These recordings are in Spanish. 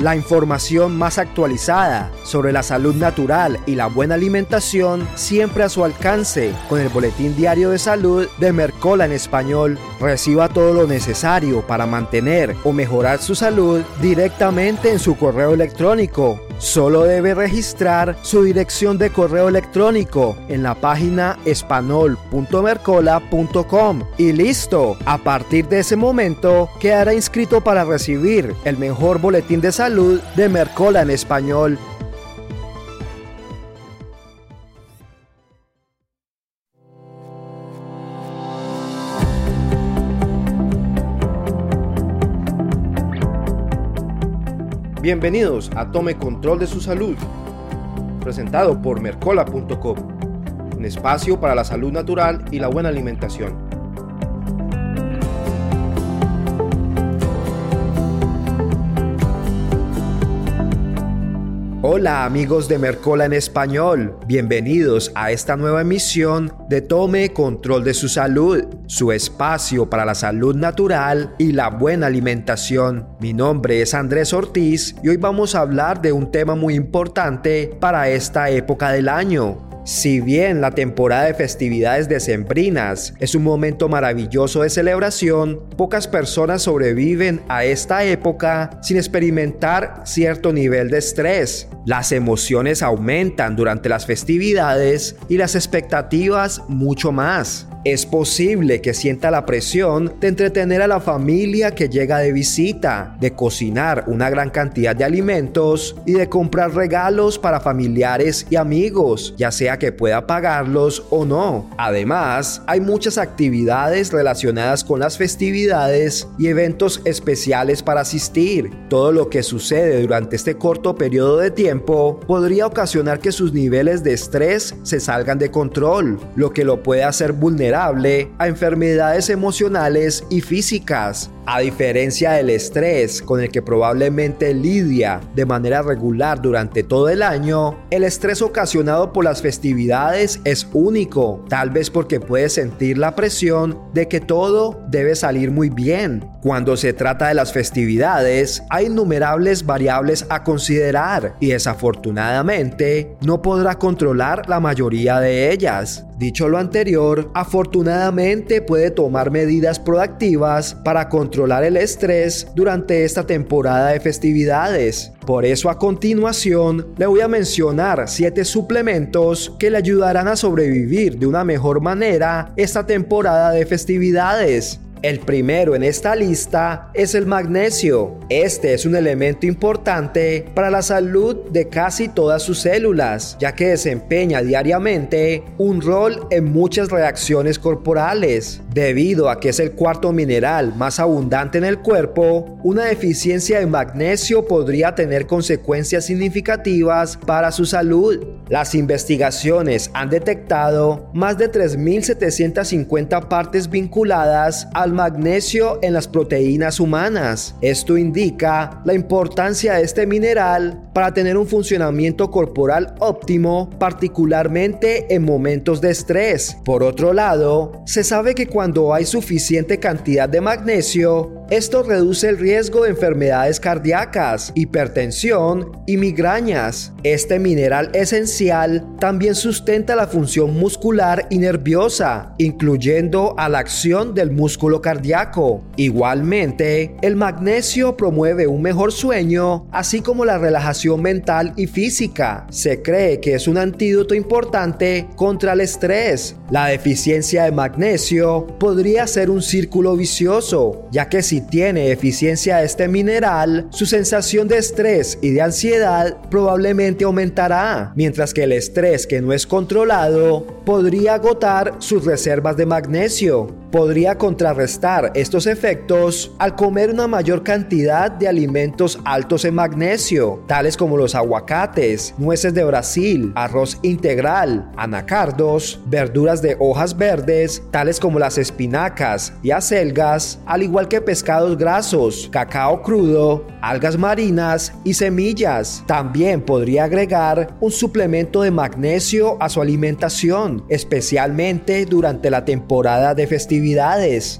La información más actualizada sobre la salud natural y la buena alimentación siempre a su alcance con el Boletín Diario de Salud de Mercola en español. Reciba todo lo necesario para mantener o mejorar su salud directamente en su correo electrónico. Solo debe registrar su dirección de correo electrónico en la página espanol.mercola.com y listo. A partir de ese momento quedará inscrito para recibir el mejor boletín de salud de Mercola en español. Bienvenidos a Tome Control de su Salud, presentado por Mercola.com, un espacio para la salud natural y la buena alimentación. Hola amigos de Mercola en español, bienvenidos a esta nueva emisión de Tome Control de su Salud, su espacio para la salud natural y la buena alimentación. Mi nombre es Andrés Ortiz y hoy vamos a hablar de un tema muy importante para esta época del año, si bien la temporada de festividades decembrinas es un momento maravilloso de celebración, pocas personas sobreviven a esta época sin experimentar cierto nivel de estrés. Las emociones aumentan durante las festividades y las expectativas mucho más. Es posible que sienta la presión de entretener a la familia que llega de visita, de cocinar una gran cantidad de alimentos y de comprar regalos para familiares y amigos, ya sea que pueda pagarlos o no. Además, hay muchas actividades relacionadas con las festividades y eventos especiales para asistir. Todo lo que sucede durante este corto periodo de tiempo podría ocasionar que sus niveles de estrés se salgan de control, lo que lo puede hacer vulnerable a enfermedades emocionales y físicas. A diferencia del estrés con el que probablemente lidia de manera regular durante todo el año, el estrés ocasionado por las festividades es único, tal vez porque puede sentir la presión de que todo debe salir muy bien. Cuando se trata de las festividades, hay innumerables variables a considerar y desafortunadamente no podrá controlar la mayoría de ellas. Dicho lo anterior, afortunadamente puede tomar medidas proactivas para controlar el estrés durante esta temporada de festividades. Por eso a continuación le voy a mencionar 7 suplementos que le ayudarán a sobrevivir de una mejor manera esta temporada de festividades. El primero en esta lista es el magnesio. Este es un elemento importante para la salud de casi todas sus células, ya que desempeña diariamente un rol en muchas reacciones corporales. Debido a que es el cuarto mineral más abundante en el cuerpo, una deficiencia de magnesio podría tener consecuencias significativas para su salud. Las investigaciones han detectado más de 3.750 partes vinculadas al magnesio en las proteínas humanas. Esto indica la importancia de este mineral para tener un funcionamiento corporal óptimo, particularmente en momentos de estrés. Por otro lado, se sabe que cuando hay suficiente cantidad de magnesio, esto reduce el riesgo de enfermedades cardíacas, hipertensión y migrañas. Este mineral esencial también sustenta la función muscular y nerviosa, incluyendo a la acción del músculo cardíaco. Igualmente, el magnesio promueve un mejor sueño, así como la relajación mental y física. Se cree que es un antídoto importante contra el estrés. La deficiencia de magnesio podría ser un círculo vicioso, ya que si tiene deficiencia de este mineral, su sensación de estrés y de ansiedad probablemente aumentará, mientras que el estrés que no es controlado podría agotar sus reservas de magnesio. Podría contrarrestar estos efectos al comer una mayor cantidad de alimentos altos en magnesio, tales como los aguacates, nueces de Brasil, arroz integral, anacardos, verduras de hojas verdes, tales como las espinacas y acelgas, al igual que pescados grasos, cacao crudo, algas marinas y semillas. También podría agregar un suplemento de magnesio a su alimentación, especialmente durante la temporada de festividades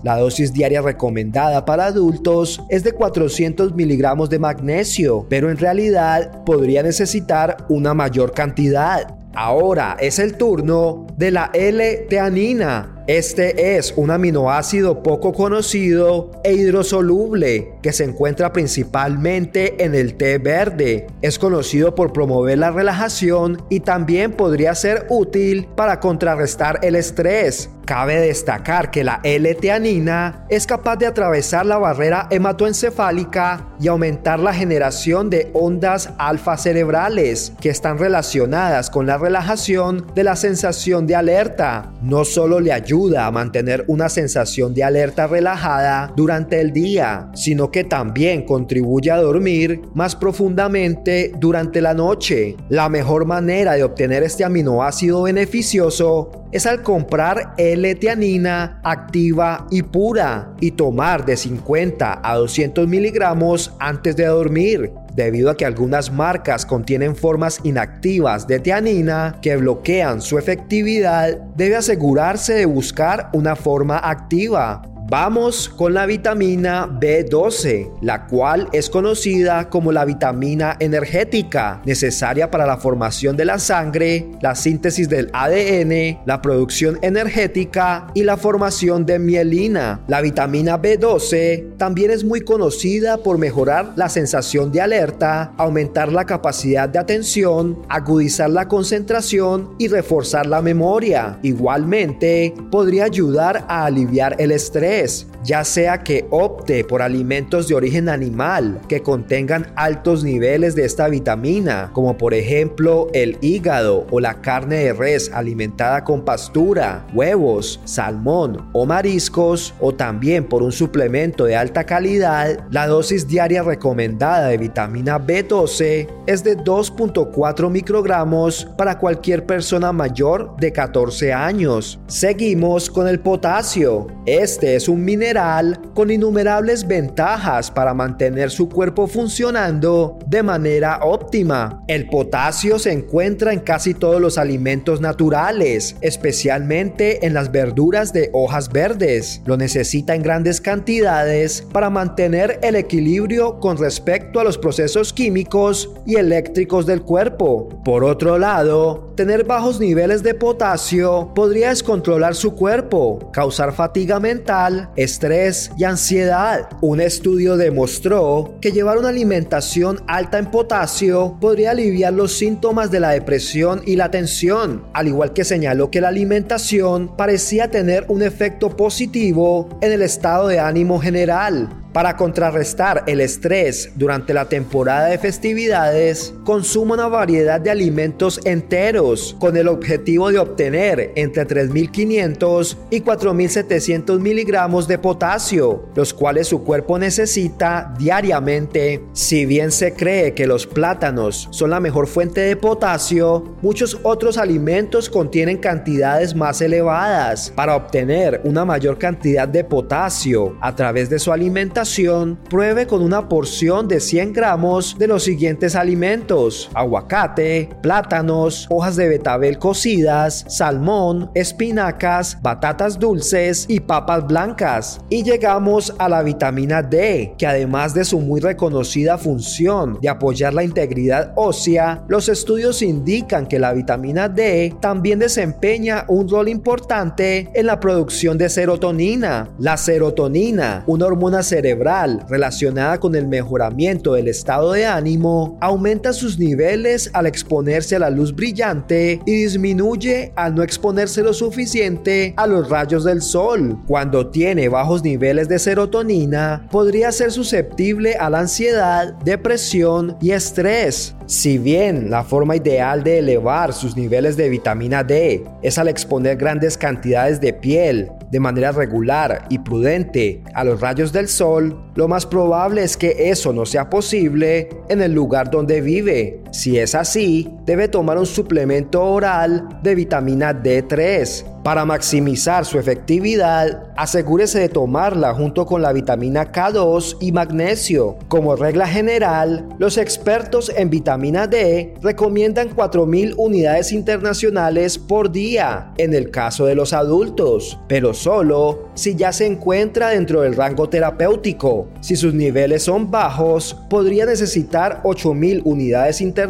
La dosis diaria recomendada para adultos es de 400 miligramos de magnesio, pero en realidad podría necesitar una mayor cantidad. Ahora es el turno de la L-teanina, este es un aminoácido poco conocido e hidrosoluble que se encuentra principalmente en el té verde. Es conocido por promover la relajación y también podría ser útil para contrarrestar el estrés. Cabe destacar que la L-teanina es capaz de atravesar la barrera hematoencefálica y aumentar la generación de ondas alfa cerebrales que están relacionadas con la relajación de la sensación de alerta. No solo le ayuda ayuda a mantener una sensación de alerta relajada durante el día, sino que también contribuye a dormir más profundamente durante la noche. La mejor manera de obtener este aminoácido beneficioso es al comprar L-teanina activa y pura y tomar de 50 a 200 miligramos antes de dormir debido a que algunas marcas contienen formas inactivas de teanina que bloquean su efectividad, debe asegurarse de buscar una forma activa. Vamos con la vitamina B12, la cual es conocida como la vitamina energética, necesaria para la formación de la sangre, la síntesis del ADN, la producción energética y la formación de mielina. La vitamina B12 también es muy conocida por mejorar la sensación de alerta, aumentar la capacidad de atención, agudizar la concentración y reforzar la memoria. Igualmente, podría ayudar a aliviar el estrés ya sea que opte por alimentos de origen animal que contengan altos niveles de esta vitamina, como por ejemplo el hígado o la carne de res alimentada con pastura, huevos, salmón o mariscos, o también por un suplemento de alta calidad, la dosis diaria recomendada de vitamina B12 es de 2.4 microgramos para cualquier persona mayor de 14 años. Seguimos con el potasio. Este es un mineral con innumerables ventajas para mantener su cuerpo funcionando de manera óptima. El potasio se encuentra en casi todos los alimentos naturales, especialmente en las verduras de hojas verdes. Lo necesita en grandes cantidades para mantener el equilibrio con respecto a los procesos químicos y eléctricos del cuerpo. Por otro lado, tener bajos niveles de potasio podría descontrolar su cuerpo, causar fatiga mental, estrés y ansiedad. Un estudio demostró que llevar una alimentación alta en potasio podría aliviar los síntomas de la depresión y la tensión, al igual que señaló que la alimentación parecía tener un efecto positivo en el estado de ánimo general. Para contrarrestar el estrés durante la temporada de festividades, consuma una variedad de alimentos enteros con el objetivo de obtener entre 3.500 y 4.700 miligramos de potasio, los cuales su cuerpo necesita diariamente. Si bien se cree que los plátanos son la mejor fuente de potasio, muchos otros alimentos contienen cantidades más elevadas. Para obtener una mayor cantidad de potasio a través de su alimentación, pruebe con una porción de 100 gramos de los siguientes alimentos: aguacate, plátanos, hojas de betabel cocidas, salmón, espinacas, batatas dulces y papas blancas. Y llegamos a la vitamina D, que además de su muy reconocida función de apoyar la integridad ósea, los estudios indican que la vitamina D también desempeña un rol importante en la producción de serotonina. La serotonina, una hormona cerebral relacionada con el mejoramiento del estado de ánimo aumenta sus niveles al exponerse a la luz brillante y disminuye al no exponerse lo suficiente a los rayos del sol. Cuando tiene bajos niveles de serotonina, podría ser susceptible a la ansiedad, depresión y estrés. Si bien la forma ideal de elevar sus niveles de vitamina D es al exponer grandes cantidades de piel de manera regular y prudente a los rayos del sol, lo más probable es que eso no sea posible en el lugar donde vive. Si es así, debe tomar un suplemento oral de vitamina D3 para maximizar su efectividad, asegúrese de tomarla junto con la vitamina K2 y magnesio. Como regla general, los expertos en vitamina D recomiendan 4.000 unidades internacionales por día en el caso de los adultos, pero solo si ya se encuentra dentro del rango terapéutico. Si sus niveles son bajos, podría necesitar 8.000 unidades internacionales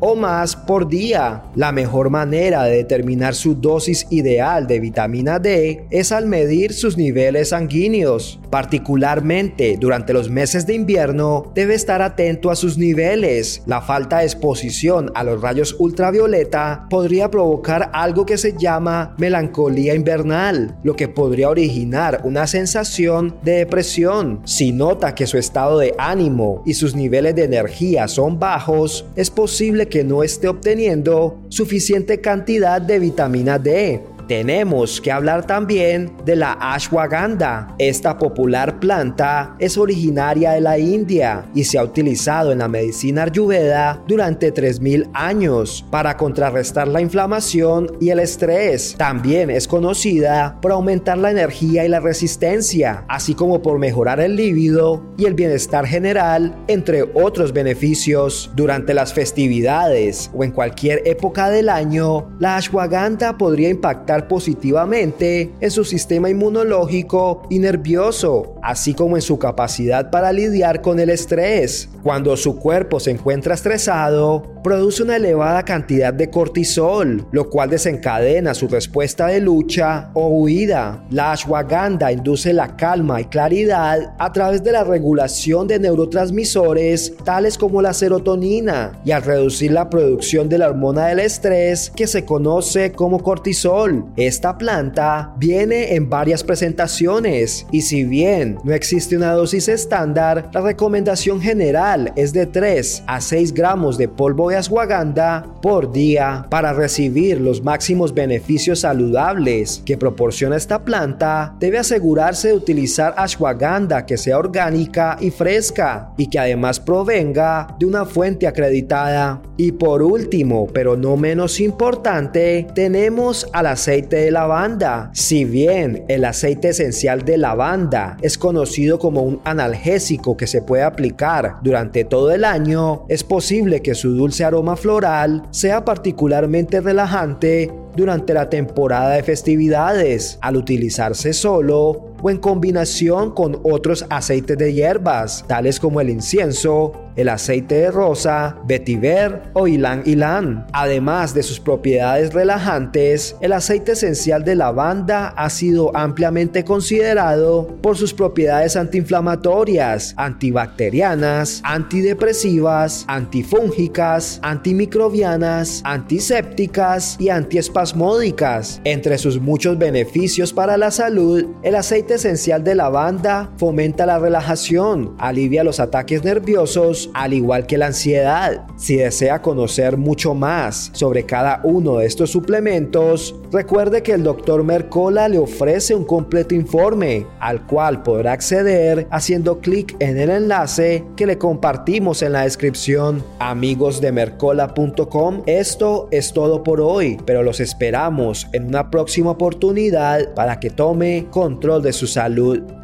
o más por día. La mejor manera de determinar su dosis ideal de vitamina D es al medir sus niveles sanguíneos. Particularmente durante los meses de invierno, debe estar atento a sus niveles. La falta de exposición a los rayos ultravioleta podría provocar algo que se llama melancolía invernal, lo que podría originar una sensación de depresión. Si nota que su estado de ánimo y sus niveles de energía son bajos, es posible que no esté obteniendo suficiente cantidad de vitamina D. Tenemos que hablar también de la ashwagandha. Esta popular planta es originaria de la India y se ha utilizado en la medicina ayurveda durante 3000 años para contrarrestar la inflamación y el estrés. También es conocida por aumentar la energía y la resistencia, así como por mejorar el líbido y el bienestar general, entre otros beneficios. Durante las festividades o en cualquier época del año, la ashwagandha podría impactar positivamente en su sistema inmunológico y nervioso, así como en su capacidad para lidiar con el estrés. Cuando su cuerpo se encuentra estresado, produce una elevada cantidad de cortisol, lo cual desencadena su respuesta de lucha o huida. La ashwagandha induce la calma y claridad a través de la regulación de neurotransmisores tales como la serotonina y al reducir la producción de la hormona del estrés que se conoce como cortisol. Esta planta viene en varias presentaciones y si bien no existe una dosis estándar, la recomendación general es de 3 a 6 gramos de polvo de ashwagandha por día para recibir los máximos beneficios saludables que proporciona esta planta. Debe asegurarse de utilizar ashwagandha que sea orgánica y fresca y que además provenga de una fuente acreditada. Y por último, pero no menos importante, tenemos al aceite de lavanda. Si bien el aceite esencial de lavanda es conocido como un analgésico que se puede aplicar durante todo el año, es posible que su dulce aroma floral sea particularmente relajante durante la temporada de festividades al utilizarse solo o en combinación con otros aceites de hierbas, tales como el incienso, el aceite de rosa, vetiver o ylang ylang. Además de sus propiedades relajantes, el aceite esencial de lavanda ha sido ampliamente considerado por sus propiedades antiinflamatorias, antibacterianas, antidepresivas, antifúngicas, antimicrobianas, antisépticas y antiespasmódicas. Entre sus muchos beneficios para la salud, el aceite esencial de lavanda fomenta la relajación, alivia los ataques nerviosos, al igual que la ansiedad. Si desea conocer mucho más sobre cada uno de estos suplementos, recuerde que el Dr. Mercola le ofrece un completo informe al cual podrá acceder haciendo clic en el enlace que le compartimos en la descripción. Amigos de mercola.com, esto es todo por hoy, pero los esperamos en una próxima oportunidad para que tome control de su salud.